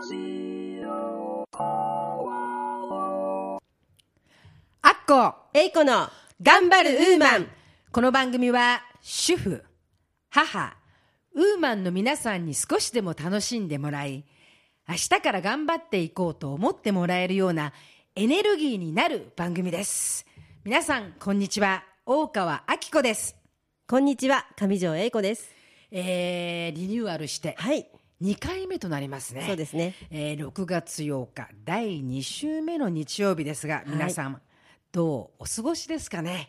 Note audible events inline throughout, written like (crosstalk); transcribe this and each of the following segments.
アッコえいこの頑張るウーマンこの番組は主婦、母、ウーマンの皆さんに少しでも楽しんでもらい、明日から頑張っていこうと思ってもらえるようなエネルギーになる番組です。皆さん、こんにちは。大川明子です。こんにちは上条えいこですえー、リニューアルしてはい2回目となりますね。そうですね。えー6月8日第2週目の日曜日ですが、皆さんどうお過ごしですかね、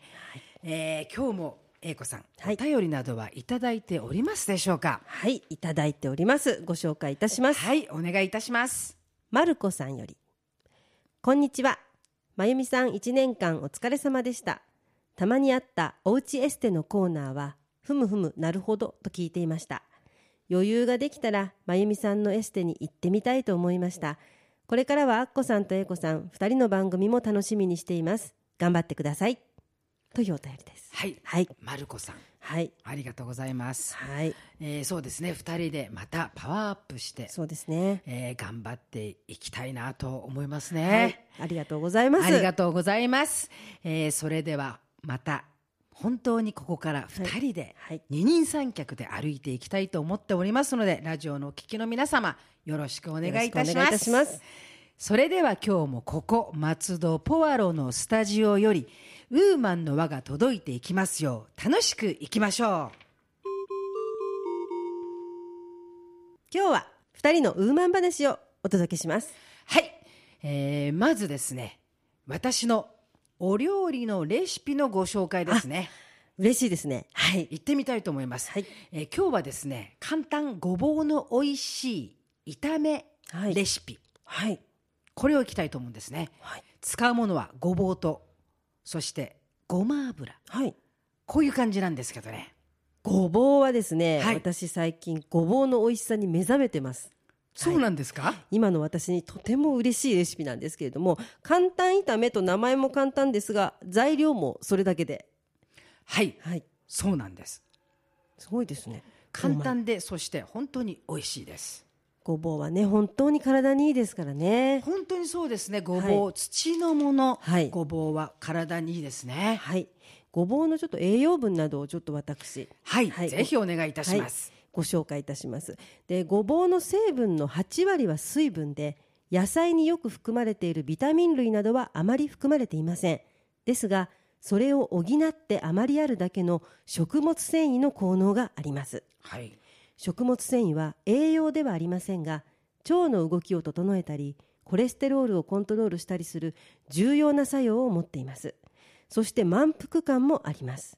えー今日も英子さん、はい。お便りなどはいただいておりますでしょうか？はいいただいております。ご紹介いたします。はいお願いいたします。まるこさんよりこんにちは。まゆみさん1年間お疲れ様でした。たまにあったおうちエステのコーナーはふむふむなるほどと聞いていました余裕ができたらまゆみさんのエステに行ってみたいと思いました。これからはアッコさんとえいこさん2人の番組も楽しみにしています。頑張ってください。というお便りです。はい、はい。まる子さん。はい。ありがとうございます、はい。えーそうですね。2人でまたパワーアップして、そうですね。えー頑張っていきたいなと思いますはい。ね、ありがとうございます。ありがとうございます。えーそれではまた本当にここから2人ではい。二人三脚で歩いていきたいと思っておりますのでラジオのお聞きの皆様よろしくお願いい。たします。それでは今日もここ松戸ポワロのスタジオよりウーマンの輪が届いていきますよう楽しくいきましょう。今日は2人のウーマン話をお届けします。はい、えーまずですね私のお料理のレシピのご紹介ですね。嬉しいですね。はい。行ってみたいと思います、はい。えー今日はですね簡単ごぼうの美味しい炒めはいレシピ、はい。これをいきたいと思うんですね、はい。使うものはごぼうとそしてごま油。はい。こういう感じなんですけどね。ごぼうはですね、はい。私最近ごぼうの美味しさに目覚めてますそうなんですか、今の私にとても嬉しいレシピなんですけれども簡単炒めと名前も簡単ですが材料もそれだけで。はい。はい。そうなんです。すごいですね。簡単でそして本当に美味しいです。ごぼうはね本当に体にいいですからね。本当にそうですね。ごぼう、土のもの、はい。ごぼうは体にいいですね。はい。ごぼうのちょっと栄養分などをちょっと私。はい、はい。ぜひお願いいたします、はいご紹介いたします。でごぼうの成分の8割は水分で野菜によく含まれているビタミン類などはあまり含まれていません。ですがそれを補ってあまりあるだけの食物繊維の効能があります。はい。食物繊維は栄養ではありませんが腸の動きを整えたりコレステロールをコントロールしたりする重要な作用を持っています。そして満腹感もあります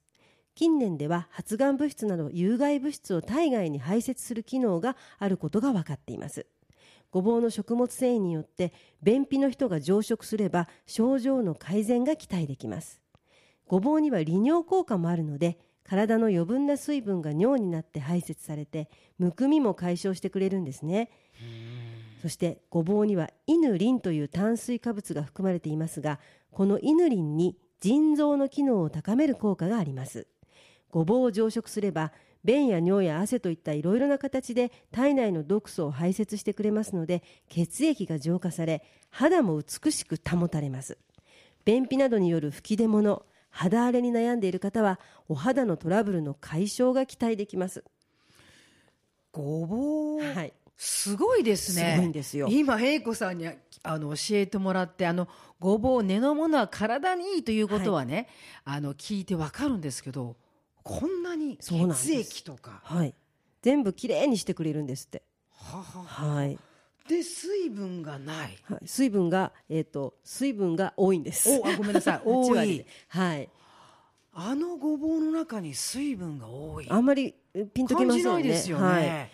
近年では発がん物質など有害物質を体外に排泄する機能があることが分かっています。ごぼうの食物繊維によって便秘の人が常食すれば症状の改善が期待できます。ごぼうには利尿効果もあるので体の余分な水分が尿になって排泄されてむくみも解消してくれるんですね。そしてごぼうにはイヌリンという炭水化物が含まれていますがこのイヌリンに腎臓の機能を高める効果がありますごぼうを常食すれば便や尿や汗といったいろいろな形で体内の毒素を排泄してくれますので血液が浄化され肌も美しく保たれます。便秘などによる吹き出物肌荒れに悩んでいる方はお肌のトラブルの解消が期待できます。ごぼう、はい。すごいですね。すごいんですよ。今、英子さんにあの教えてもらって、あの、ごぼう、根のものは体にいいということはね、あの、聞いてわかるんですけど、こんなにそうなんです。血液とか、はい。全部きれいにしてくれるんですって。ははは。はい、で、水分がない。はい、水分がえっ、と水分が多いんです。お、あごめんなさい、(laughs) 8多い。はい。あのごぼうの中に水分が多い。あんまりえピンときませんよね。ないですよね。はい、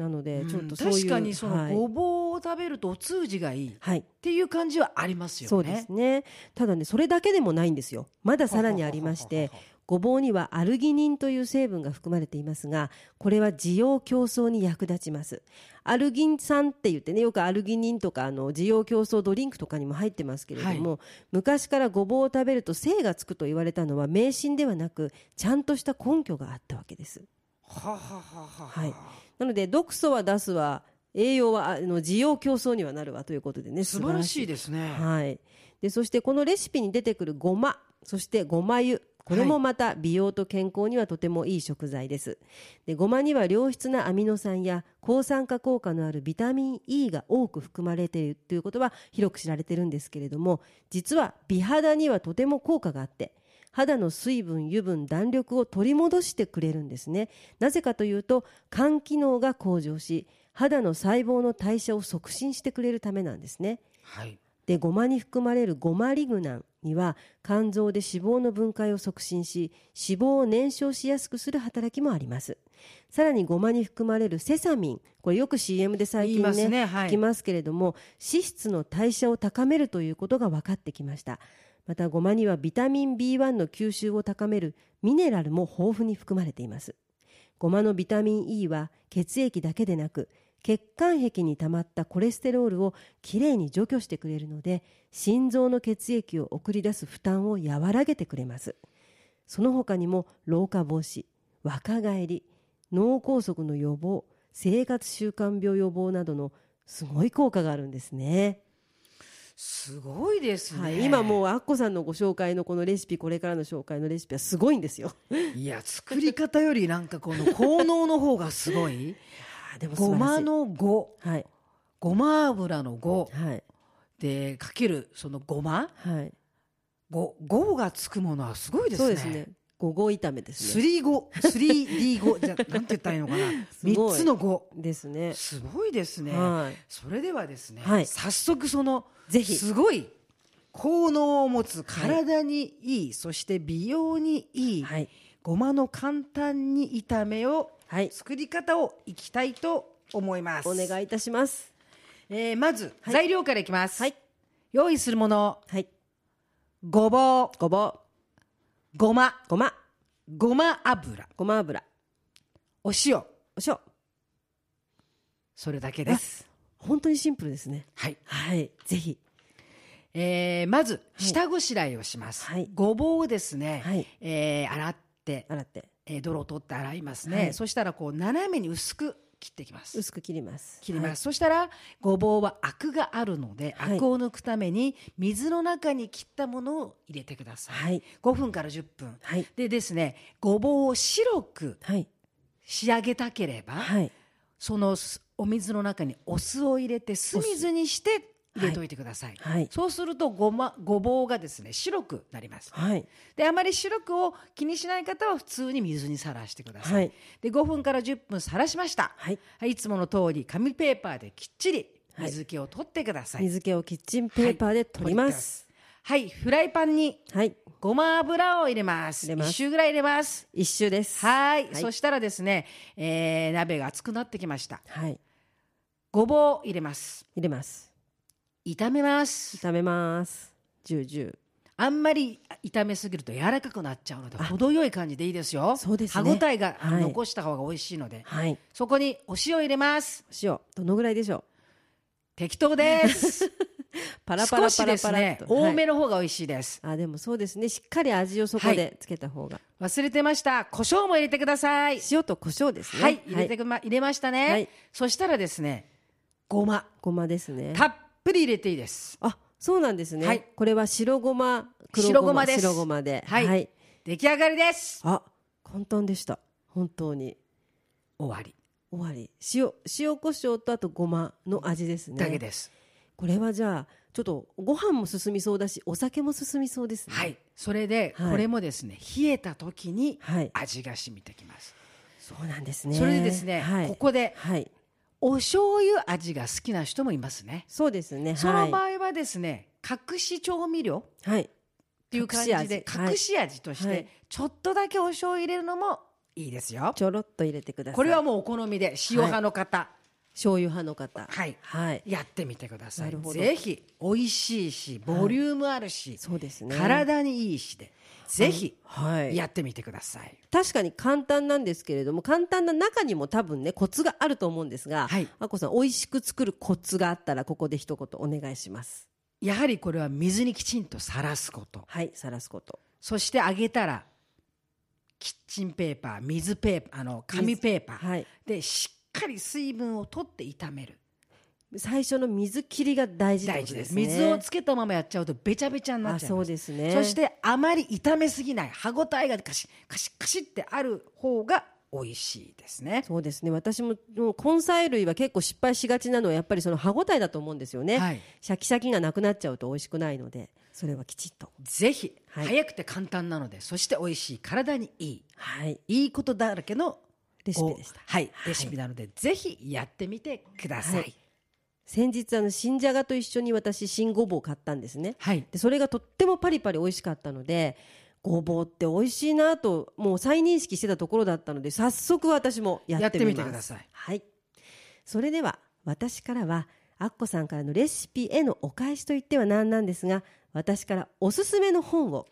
なのでちょっとそういう、確かにそのはい。ごぼうを食べるとお通じがいいっはい。ていう感じはありますよね。そうですね。ただねそれだけでもないんですよ。まださらにありましてごぼうにはアルギニンという成分が含まれていますがこれは需要競争に役立ちます。アルギン酸って言ってねよくアルギニンとかあの需要競争ドリンクとかにも入ってますけれども、昔からごぼうを食べると精がつくと言われたのは迷信ではなくちゃんとした根拠があったわけです。はははははい。なので毒素は出すは栄養はあの需要競争にはなるわということでね素晴らしいですね。はい、でそしてこのレシピに出てくるごまそしてごま油これもまた美容と健康にはとてもいい食材です。でごまには良質なアミノ酸や抗酸化効果のあるビタミン E が多く含まれているということは広く知られてるんですけれども実は美肌にはとても効果があって肌の水分油分弾力を取り戻してくれるんですね。なぜかというと肝機能が向上し肌の細胞の代謝を促進してくれるためなんですね。はい。でごまに含まれるゴマリグナンには肝臓で脂肪の分解を促進し脂肪を燃焼しやすくする働きもあります。さらにごまに含まれるセサミンこれよく CM で最近言いますねねはい。聞きますけれども脂質の代謝を高めるということが分かってきました。またごまにはビタミン B1 の吸収を高めるミネラルも豊富に含まれています。ごまのビタミン E は血液だけでなく血管壁に溜まったコレステロールをきれいに除去してくれるので心臓の血液を送り出す負担を和らげてくれます。その他にも老化防止若返り脳梗塞の予防生活習慣病予防などのすごい効果があるんですね。すごいですね、はい、今もうアッコさんのご紹介のこのレシピこれからの紹介のレシピはすごいんですよ。いや作り方よりなんかこの効能の方がすごい？(laughs) あでもごまのご。はい。ごま油のご。はい。でかけるそのごま。はい。ごごがつくものはすごいですね。そうですね。ごご炒めですね。スリーゴスリー D ゴじゃなんて言ったらいいのかな。(laughs) 三つのご。ですね。すごいですね、はい。それではですね、はい。早速そのぜひ。すごい効能を持つ体にいい、そして美容にいい、はい。ごまの簡単に炒めをはい作り方をいきたいと思います。お願いいたします。えーまず、はい。材料からいきます、はい。用意するもの。はい。ごぼう。ごぼう。ごま。ごま。ごま油。ごま油。お塩。お塩。それだけです。本当にシンプルですね。はい、はい。ぜひ。えーまずい。下ごしらえをします、はい。ごぼうをですね、はい。えー洗って、洗ってえー泥を取って洗いますね、はい。そしたらこう斜めに薄く切っていきます。薄く切ります。切ります、そしたらごぼうはアクがあるので、はい。アクを抜くために水の中に切ったものを入れてください、はい。5分から10分。はい。でですねごぼうを白くはい。仕上げたければ、はい。そのすお水の中にお酢を入れて酢水にして入れておいてください、はい。そうするとご,、ま、ごぼうがですね白くなります。はい。であまり白くを気にしない方は普通に水にさらしてください、はい。で5分から10分さらしました、はい。はい、いつもの通り紙ペーパーできっちり水気を取ってください、水気をキッチンペーパーで取ります。はい、フライパンにはい。ごま油を入れます。一周ぐらい入れます。一周です。はい。はい。そしたらですね、えー鍋が熱くなってきました。はい。ごぼうを入れます。入れます炒めます。炒めます。ジュージュー。あんまり炒めすぎると柔らかくなっちゃうので程よい感じでいいですよ。そうですね。歯ごたえがはい。残した方が美味しいので、はい。そこにお塩入れます。塩。どのぐらいでしょ適当です。う (laughs) パラパラパラパラ多めのの方が美味しいです、あでもそうですね。しっかり味をそこでつけた方が。忘れてました。胡椒も入れてください。塩と胡椒ですね。はい。入れてくま、入れましたね、はい。そしたらですねごま。ごまですね。たっぷり入れていいです。あそうなんですね、はい。これは白ごま黒白ごまです。白ごまで。はい。出来上がりです。あ簡単でした。本当に。終わり。終わり。塩塩コショウとあとごまの味ですね。だけです、これはじゃあちょっとご飯も進みそうだしお酒も進みそうですね。はい。それではい。これもですね、冷えた時にはい。味が染みてきます、そうなんですね。それでですね、はい。ここではいお醤油味が好きな人もいますね。そうですね。その場はい。合はですね隠し調味料はい。っていう感じで隠し味。としはい。てちょっとだけお醤油入れるのもいいですよ。ちょろっと入れてください。これはもうお好みで塩派の方、醤油派の方。はい。はい。やってみてくださないぜひ美味しいしボリュームあるし、そうですね。体にいいしでぜひはい。やってみてください、確かに簡単なんですけれども簡単な中にも多分ねコツがあると思うんですが、はい。あこさん美味しく作るコツがあったらここで一言お願いします。やはりこれは水にきちんとさらすこと。はいさらすこと。そして揚げたらキッチンペーパー水ペーパーあの紙ペーパー、はい。でしっかり水分を取って炒める最初の水切りが大事ってことですね。水をつけたままやっちゃうとべちゃべちゃになっちゃいそうですね。そしてあまり炒めすぎない歯ごたえがカシカシカシってある方が美味しいですね。そうですね。私ももう根菜類は結構失敗しがちなのはやっぱりその歯ごたえだと思うんですよね、はい。シャキシャキがなくなっちゃうと美味しくないのでそれはきちっと。ぜひ、はい早くて簡単なのでそして美味しい体にいいはい。いいことだらけのレシピでした。はい、はい。レシピなので、ぜひやってみてください。はい先日あの新じゃがと一緒に私新ごぼうを買ったんですね。はい、でそれがとってもパリパリ美味しかったのでごぼうって美味しいなともう再認識してたところだったので早速私もやってみます。やってみてください。はい。それでは私からはアッコさんからのレシピへのお返しといってはなんなんですが私からおすすめの本を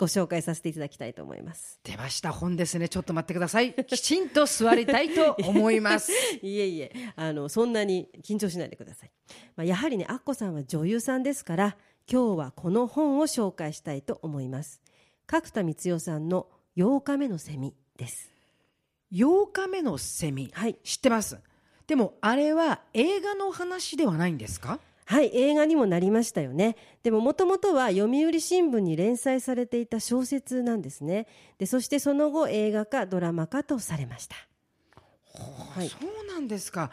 ご紹介させていただきたいと思います出ました本ですね。ちょっと待ってください。きちんと座りたいと思います。(laughs) いえいえあのそんなに緊張しないでください、まあ、やはりねアッコさんは女優さんですから今日はこの本を紹介したいと思います角田光代さんの8日目のセミです8日目のセミ、はい知ってます？でもあれは映画の話ではないんですか？はい映画にもなりましたよね。でももともとは読売新聞に連載されていた小説なんですね。でそしてその後映画化ドラマ化とされました。はい。そうなんですか。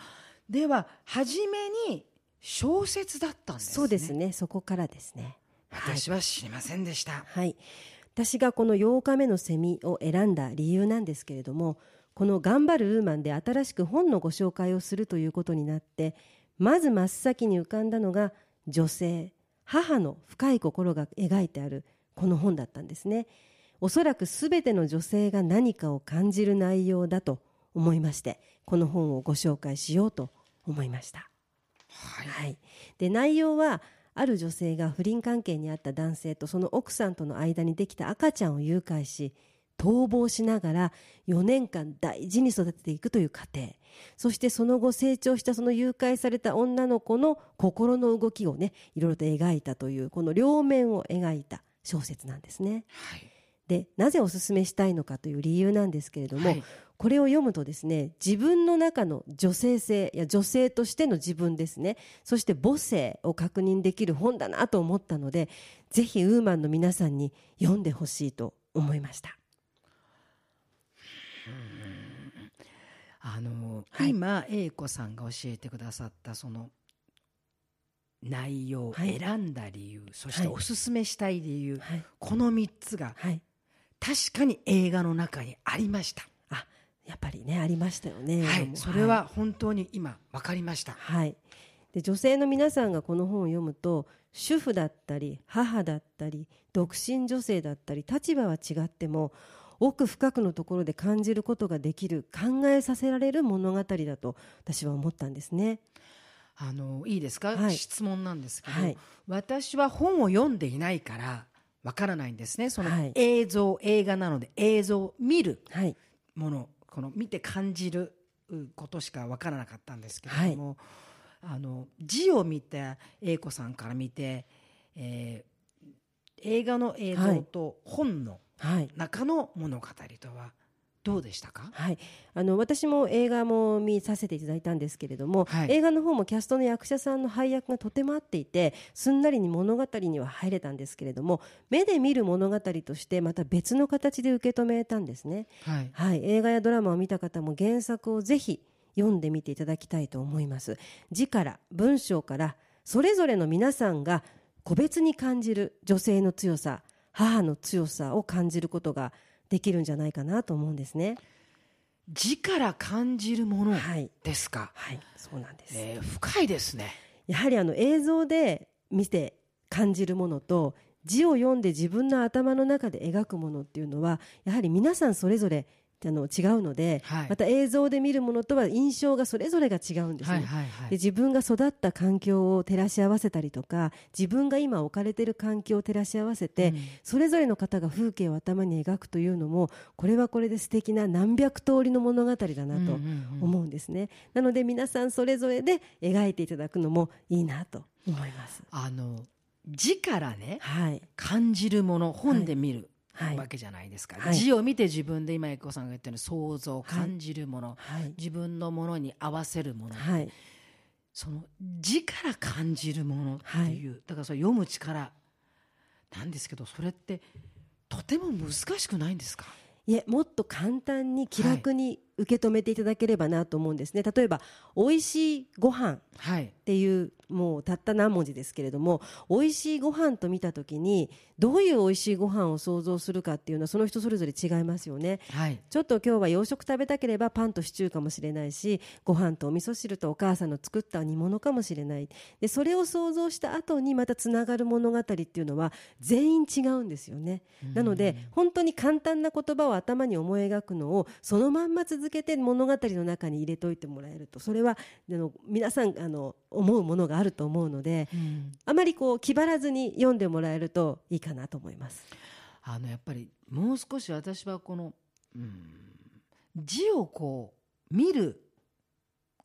では初めに小説だったんですね。そうですね。そこからですね。はい。私は知りませんでした。はい、私がこの8日目のセミを選んだ理由なんですけれどもこの「頑張るウーマン」で新しく本のご紹介をするということになってまず真っ先に浮かんだのが女性母の深い心が描いてあるこの本だったんですね。おそらく全ての女性が何かを感じる内容だと思いましてこの本をご紹介しようと思いました。はい。はい、で内容はある女性が不倫関係にあった男性とその奥さんとの間にできた赤ちゃんを誘拐し逃亡しながら4年間大事に育てていくという過程そしてその後成長したその誘拐された女の子の心の動きをねいろいろと描いたというこの両面を描いた小説なんですね。はい。でなぜおすすめしたいのかという理由なんですけれども、はいこれを読むとですね自分の中の女性性や女性としての自分ですねそして母性を確認できる本だなと思ったのでぜひウーマンの皆さんに読んでほしいと思いましたあの、はい。今英子さんが教えてくださったその内容、はい。選んだ理由そしてはい。おすすめしたい理由、はい、この3つがはい、確かに映画の中にありました、あやっぱりねありましたよね。はい。も、それは本当に今分かりました、はい、で女性の皆さんがこの本を読むと主婦だったり母だったり独身女性だったり立場は違っても奥深くのところで感じることができる考えさせられる物語だと私は思ったんですね。あのいいですか、はい。質問なんですけど、はい。私は本を読んでいないから分からないんですね。そのはい。映像、映画なので映像を見るはい、ものこの見て感じることしか分からなかったんですけれども、あの字を見た英子さんから見て、えー映画の映像と本のはい中の物語とはどうでしたか、はい、あの私も映画も見させていただいたんですけれども、はい。映画の方もキャストの役者さんの配役がとても合っていてすんなりに物語には入れたんですけれども目で見る物語としてまた別の形で受け止めたんですね、はい。はい、映画やドラマを見た方も原作をぜひ読んでみていただきたいと思います。字から文章からそれぞれの皆さんが個別に感じる女性の強さ母の強さを感じることができるんじゃないかなと思うんですね。字から感じるものはい。ですか、はい、そうなんです。えー深いですね。やはりあの映像で見て感じるものと字を読んで自分の頭の中で描くものっていうのはやはり皆さんそれぞれあの違うので、はい。また映像で見るものとは印象がそれぞれが違うんですね。はいはいはい。で自分が育った環境を照らし合わせたりとか自分が今置かれている環境を照らし合わせて、うん。それぞれの方が風景を頭に描くというのもこれはこれで素敵な何百通りの物語だなとうんうんうん。思うんですね、なので皆さんそれぞれで描いていただくのもいいなと思います。あの字からねはい。感じるもの本で見る、はいわけじゃないですか、はい。字を見て自分で今英子さんが言ったように想像感じるもの、はい。自分のものに合わせるもの、はい。その字から感じるものっていう、だからそれ読む力なんですけどそれってとても難しくないんですか？いえもっと簡単に気楽に受け止めていただければなと思うんですね、例えば美味しいご飯。はいっていうもうたった何文字ですけれども美味しいご飯と見た時にどういう美味しいご飯を想像するかっていうのはその人それぞれ違いますよね。はい。ちょっと今日は洋食食べたければパンとシチューかもしれないしご飯とお味噌汁とお母さんの作った煮物かもしれない。でそれを想像した後にまたつながる物語っていうのは全員違うんですよね。なので本当に簡単な言葉を頭に思い描くのをそのまんま続けて物語の中に入れといてもらえるとそれはあの皆さんあの思うものがあると思うのでうん。あまりこう気張らずに読んでもらえるといいかなと思います。あのやっぱりもう少し私はこの、うん、字をこう見る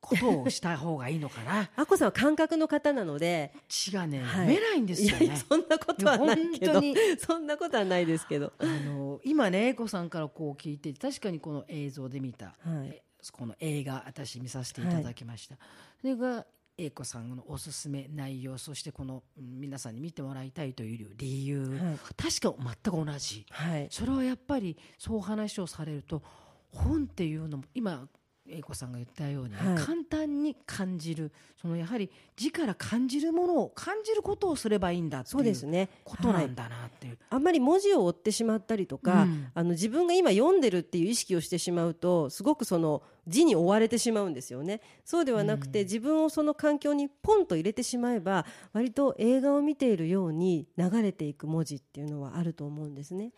ことをした方がいいのかな。(laughs) あこさんは感覚の方なので字がね、はい。読めないんですいよね。やそんなことはないけど。(laughs) そんなことはないですけど。あの今ね英子さんからこう聞いて確かにこの映像で見た、はい。えこの映画私見させていただきました、それが英子さんのおすすめ内容そしてこのうん皆さんに見てもらいたいという理由、はい。確か全く同じ。はい。それはやっぱりそう話をされると本っていうのも今英子さんが言ったようにね、はい。簡単に感じる。そのやはり字から感じるものを感じることをすればいいんだっていうことなんだなっていう、あんまり文字を追ってしまったりとか、うん。あの自分が今読んでるっていう意識をしてしまうとすごくその字に追われてしまうんですよね。そうではなくて、うん。自分をその環境にポンと入れてしまえば割と映画を見ているように流れていく文字っていうのはあると思うんですね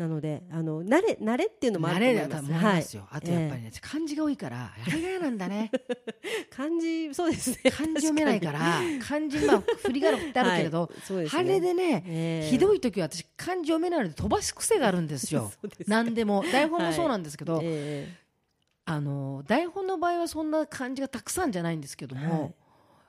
なのであの慣れ慣れっていうのもあ慣ると思います。れだと思いますよ、はい。あとやっぱりね、漢字が多いからあれが嫌なんだね。(laughs) 漢字そうですね。漢字読めないから漢字まあ振り仮名振ってあるけれど、(laughs) はい。ね。あれでね、ええ。ひどい時は私漢字読めないので飛ばす癖があるんですよ。(laughs) そうですか何でも。台本もそうなんですけど、えあの台本の場合はそんな漢字がたくさんじゃないんですけども、はい。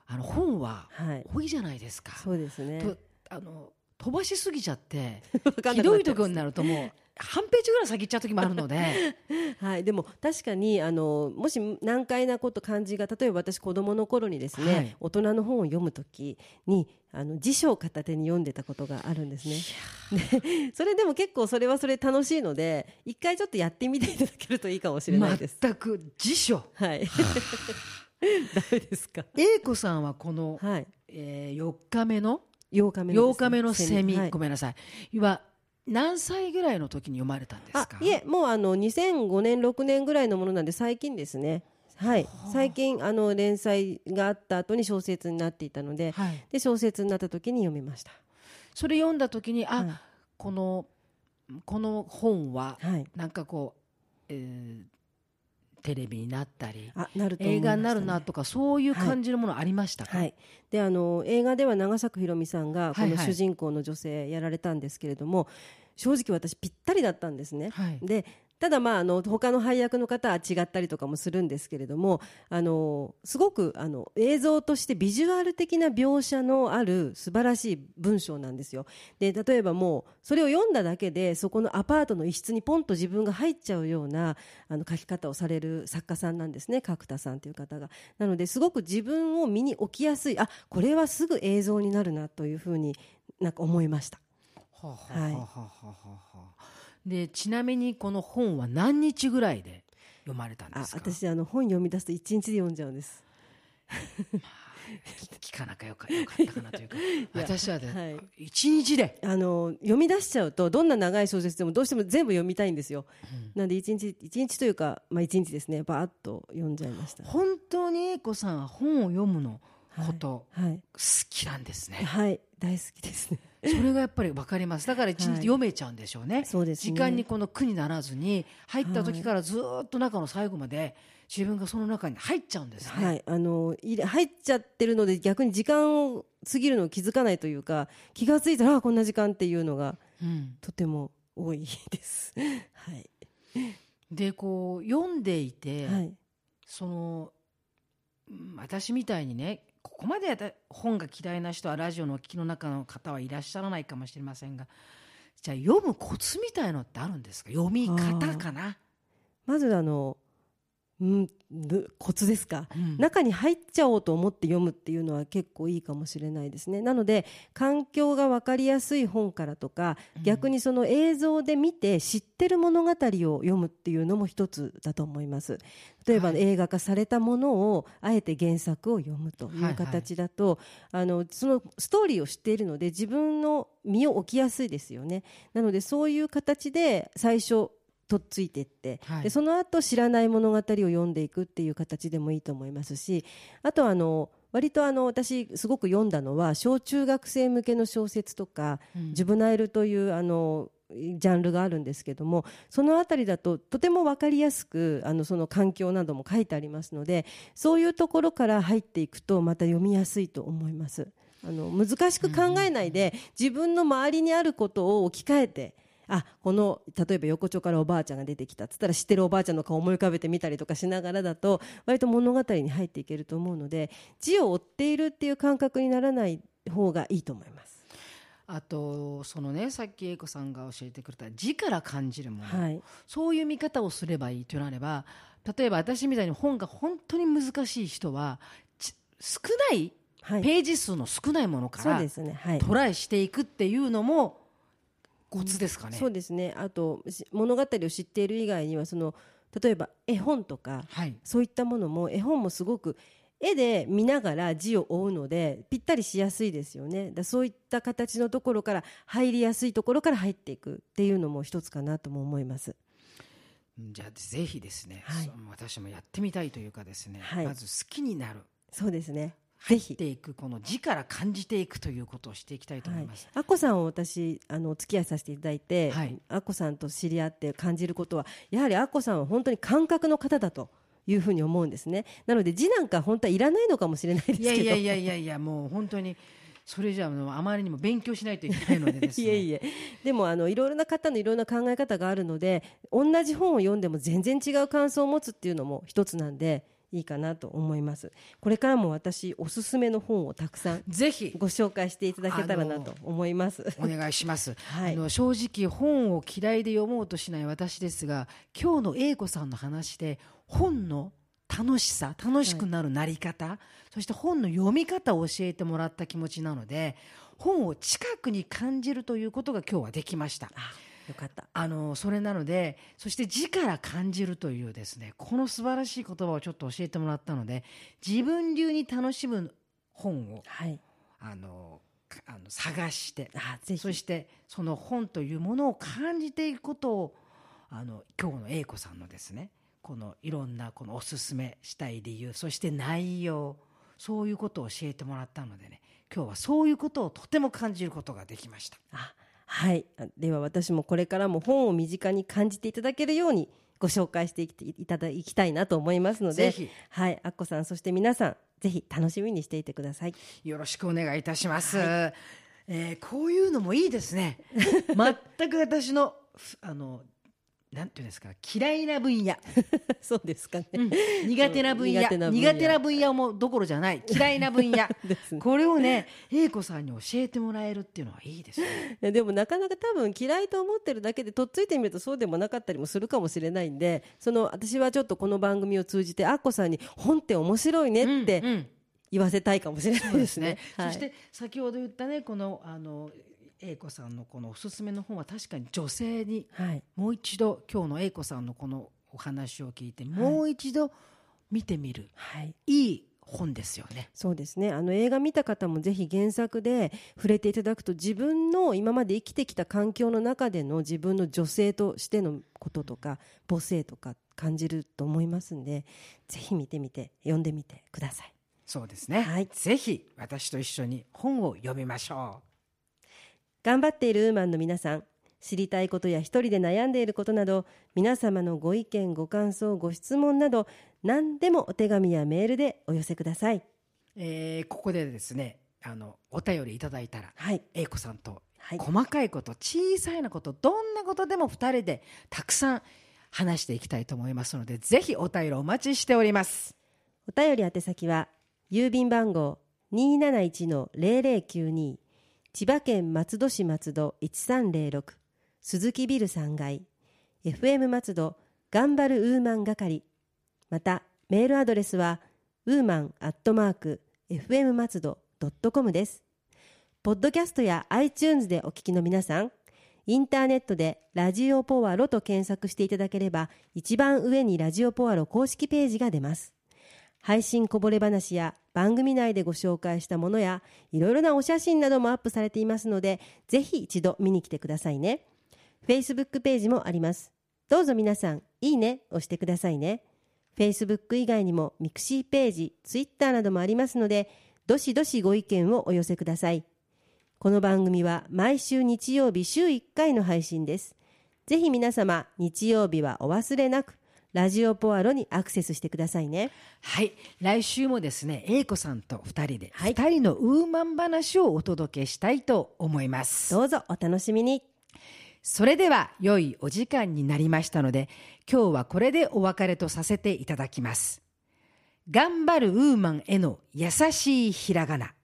あの本はえはい。多いじゃないですか。そうですね。とあの飛ばしすぎちゃって (laughs) ひどい時になるともう半ページぐらい先行っちゃう時もあるので (laughs) はい、でも確かにあのもし難解なこと漢字が例えば私子供の頃にですね、はい大人の本を読むときにあの辞書を片手に読んでたことがあるんですね。で (laughs) それでも結構それはそれ楽しいので一回ちょっとやってみていただけるといいかもしれないです。全く辞書はい。ダメですか？英子さんはこの、はい。えー、4日目の8日目の8日目のセミ、はい。ごめんなさい。は何歳ぐらいの時に読まれたんですあかいえもうあの2005年6年ぐらいのものなんで最近ですね。はい、最近あの連載があった後に小説になっていたので、はい、で小説になった時に読みました。それ読んだ時にあ、はい。このこの本ははい。なんかこう、えーテレビになったりあ、なると思い映画になるなとかそういう感じのものありましたか、はい。で、あの映画では長作ひろみさんがこはいはいの主人公の女性やられたんですけれども、正直私ぴったりだったんですね。はいで。ただまああの他の配役の方は違ったりとかもするんですけれどもあのすごくあの映像としてビジュアル的な描写のある素晴らしい文章なんですよ。で例えばもうそれを読んだだけでそこのアパートの一室にポンと自分が入っちゃうようなあの書き方をされる作家さんなんですね。角田さんという方が。なのですごく自分を身に置きやすいあこれはすぐ映像になるなというふうになんか思いました。はははははあはあ。でちなみにこの本は何日ぐらいで読まれたんあですか？私あの本読み出すと一日で読んじゃうんです。聞かなかよかよかったかなというか。(laughs) 私はね、はい。一日で。あの読み出しちゃうとどんな長い小説でもどうしても全部読みたいんですよ、なんで一日一日というかまあ一日ですね。バーッと読んじゃいました。本当に英子さんは本を読むのこと、はい。好きなんですね。はい。大好きですねそれがやっぱり分かります。だから一日はい。読めちゃうんでしょうね、そうですね。時間にこの苦にならずに入った時からずっと中の最後まで自分がその中に入っちゃうんですね、はい。あの入っちゃってるので逆に時間を過ぎるのを気づかないというか気がついたらあこんな時間っていうのがうん。とても多いです。(laughs) はい、でこう読んでいて、はい。そのうん私みたいにねこまでやった本が嫌いな人はラジオのお聞きの中の方はいらっしゃらないかもしれませんがじゃあ読むコツみたいのってあるんですか？読み方かな、まずあの、うん、ぶコツですか、うん。中に入っちゃおうと思って読むっていうのは結構いいかもしれないですね。なので環境が分かりやすい本からとか、逆にその映像で見て知ってる物語を読むっていうのも一つだと思います。例えば、はい。映画化されたものをあえて原作を読むという形だと、あのそのストーリーを知っているので自分の身を置きやすいですよね。なのでそういう形で最初とっついていって、はい。でその後知らない物語を読んでいくっていう形でもいいと思いますしあとはあの割とあの私すごく読んだのは小中学生向けの小説とか、うん。ジュブナイルというあのジャンルがあるんですけどもそのあたりだととても分かりやすくあのその環境なども書いてありますのでそういうところから入っていくとまた読みやすいと思います。あの難しく考えないで、自分の周りにあることを置き換えてあこの例えば横丁からおばあちゃんが出てきたっつったら知ってるおばあちゃんの顔を思い浮かべてみたりとかしながらだと割と物語に入っていけると思うので字を追っているっていう感覚にならない方がいいと思います。あとそのねさっき英子さんが教えてくれた字から感じるもの、はい、そういう見方をすればいいとなれば例えば私みたいに本が本当に難しい人はち少ないはい、ページ数の少ないものからね。はい。トライしていくっていうのもコツですかね。そうですね。あとし物語を知っている以外にはその例えば絵本とかはい、そういったものも絵本もすごく絵で見ながら字を追うのでぴったりしやすいですよね。だそういった形のところから入りやすいところから入っていくっていうのも一つかなとも思います。じゃあぜひですね、はい私もやってみたいというかですね、はいまず好きになるそうですね。ぜひ。ていくこの字から感じていくということをしていきたいと思います。アッコさんを私あのお付き合いさせていただいて、はいアッコさんと知り合って感じることはやはりアッコさんは本当に感覚の方だというふうに思うんですねなので字なんか本当はいらないのかもしれないですけどいやいやいやいやいやもう本当にそれじゃああまりにも勉強しないといけないのでですね。(laughs) いえいえでもあのいろいろな方のいろんな考え方があるので同じ本を読んでも全然違う感想を持つっていうのも一つなんでいいかなと思います。これからも私おすすめの本をたくさんぜひ。ご紹介していただけたらなと思います。お願いします、(laughs) はい。あの正直本を嫌いで読もうとしない私ですが今日の英子さんの話で本の楽しさ楽しくなるなり方、そして本の読み方を教えてもらった気持ちなので本を近くに感じるということが今日はできました。よかった。あのそれなのでそして字から感じるというですねこの素晴らしい言葉をちょっと教えてもらったので自分流に楽しむ本をはい。あのかあの探してあぜひ。そしてその本というものを感じていくことをあの今日の英子さんのですねこのいろんなこのおすすめしたい理由そして内容そういうことを教えてもらったのでね今日はそういうことをとても感じることができました。あはい。あでは私もこれからも本を身近に感じていただけるようにご紹介していきいただきたいなと思いますのでぜひ。はい。アッコさんそして皆さんぜひ楽しみにしていてください。よろしくお願いいたします。えーこういうのもいいですね。(laughs) 全く私のふあのなんていうんですか？嫌いな分野、(laughs) そうですかね、うん。苦手な分野。苦手な分野。苦手な分野もどころじゃない。嫌いな分野。(laughs) ね。これをね英子さんに教えてもらえるっていうのはいいですね。でもなかなか多分嫌いと思ってるだけでとっついてみるとそうでもなかったりもするかもしれないんでその私はちょっとこの番組を通じてアッコさんに本って面白いねっうんうてん。言わせたいかもしれないでですすねね。。はい。そして先ほど言ったねこのあの英子さんのこのおすすめの本は確かに女性に。はい。もう一度今日の英子さんのこのお話を聞いてもう一度見てみる、はい。い、い本ですよね。そうですね。あの映画見た方もぜひ原作で触れていただくと自分の今まで生きてきた環境の中での自分の女性としてのこととか母性とか感じると思いますんでぜひ見てみて読んでみてください。そうですね、はい。ぜひ私と一緒に本を読みましょ頑張っているウーマンの皆さん知りたいことや一人で悩んでいることなど皆様のご意見ご感想ご質問など何でもお手紙やメールでお寄せください。うえーここでですねあのお便りいただいたらはい。英子さんとはい。細かいこと小さいなことどんなことでも2人でたくさん話していきたいと思いますのでぜひお便りお待ちしております。お便り宛先は郵便番号271-0092千葉県松戸市松戸1306鈴木ビル3階 FM 松戸頑張るウーマン係またメールアドレスはウーマンアットマーク FM 松戸ドットコムです。ポッドキャストや iTunes でお聞きの皆さんインターネットでラジオポワロと検索していただければ一番上にラジオポワロ公式ページが出ます。配信こぼれ話や番組内でご紹介したものやいろいろなお写真などもアップされていますのでぜひ一度見に来てくださいね。Facebook ページもあります。どうぞ皆さんいいね押してくださいね。Facebook 以外にもミクシーページ Twitter などもありますのでどしどしご意見をお寄せください。この番組は毎週日曜日週1回の配信です。ぜひ皆様日曜日はお忘れなくラジオポアロにアクセスしてくださいね。はい。来週もですね英子さんと2人で、はい。2人のウーマン話をお届けしたいと思います。どうぞお楽しみに。それでは良いお時間になりましたので今日はこれでお別れとさせていただきます。頑張るウーマンへの優しいひらがな。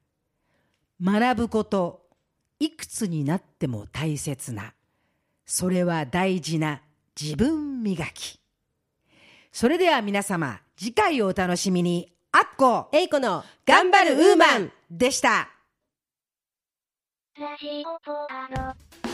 学ぶこといくつになっても大切な。それは大事な自分磨きそれでは皆様次回をお楽しみにあっこえいこの頑張るウーマンでしたラジオポアロ。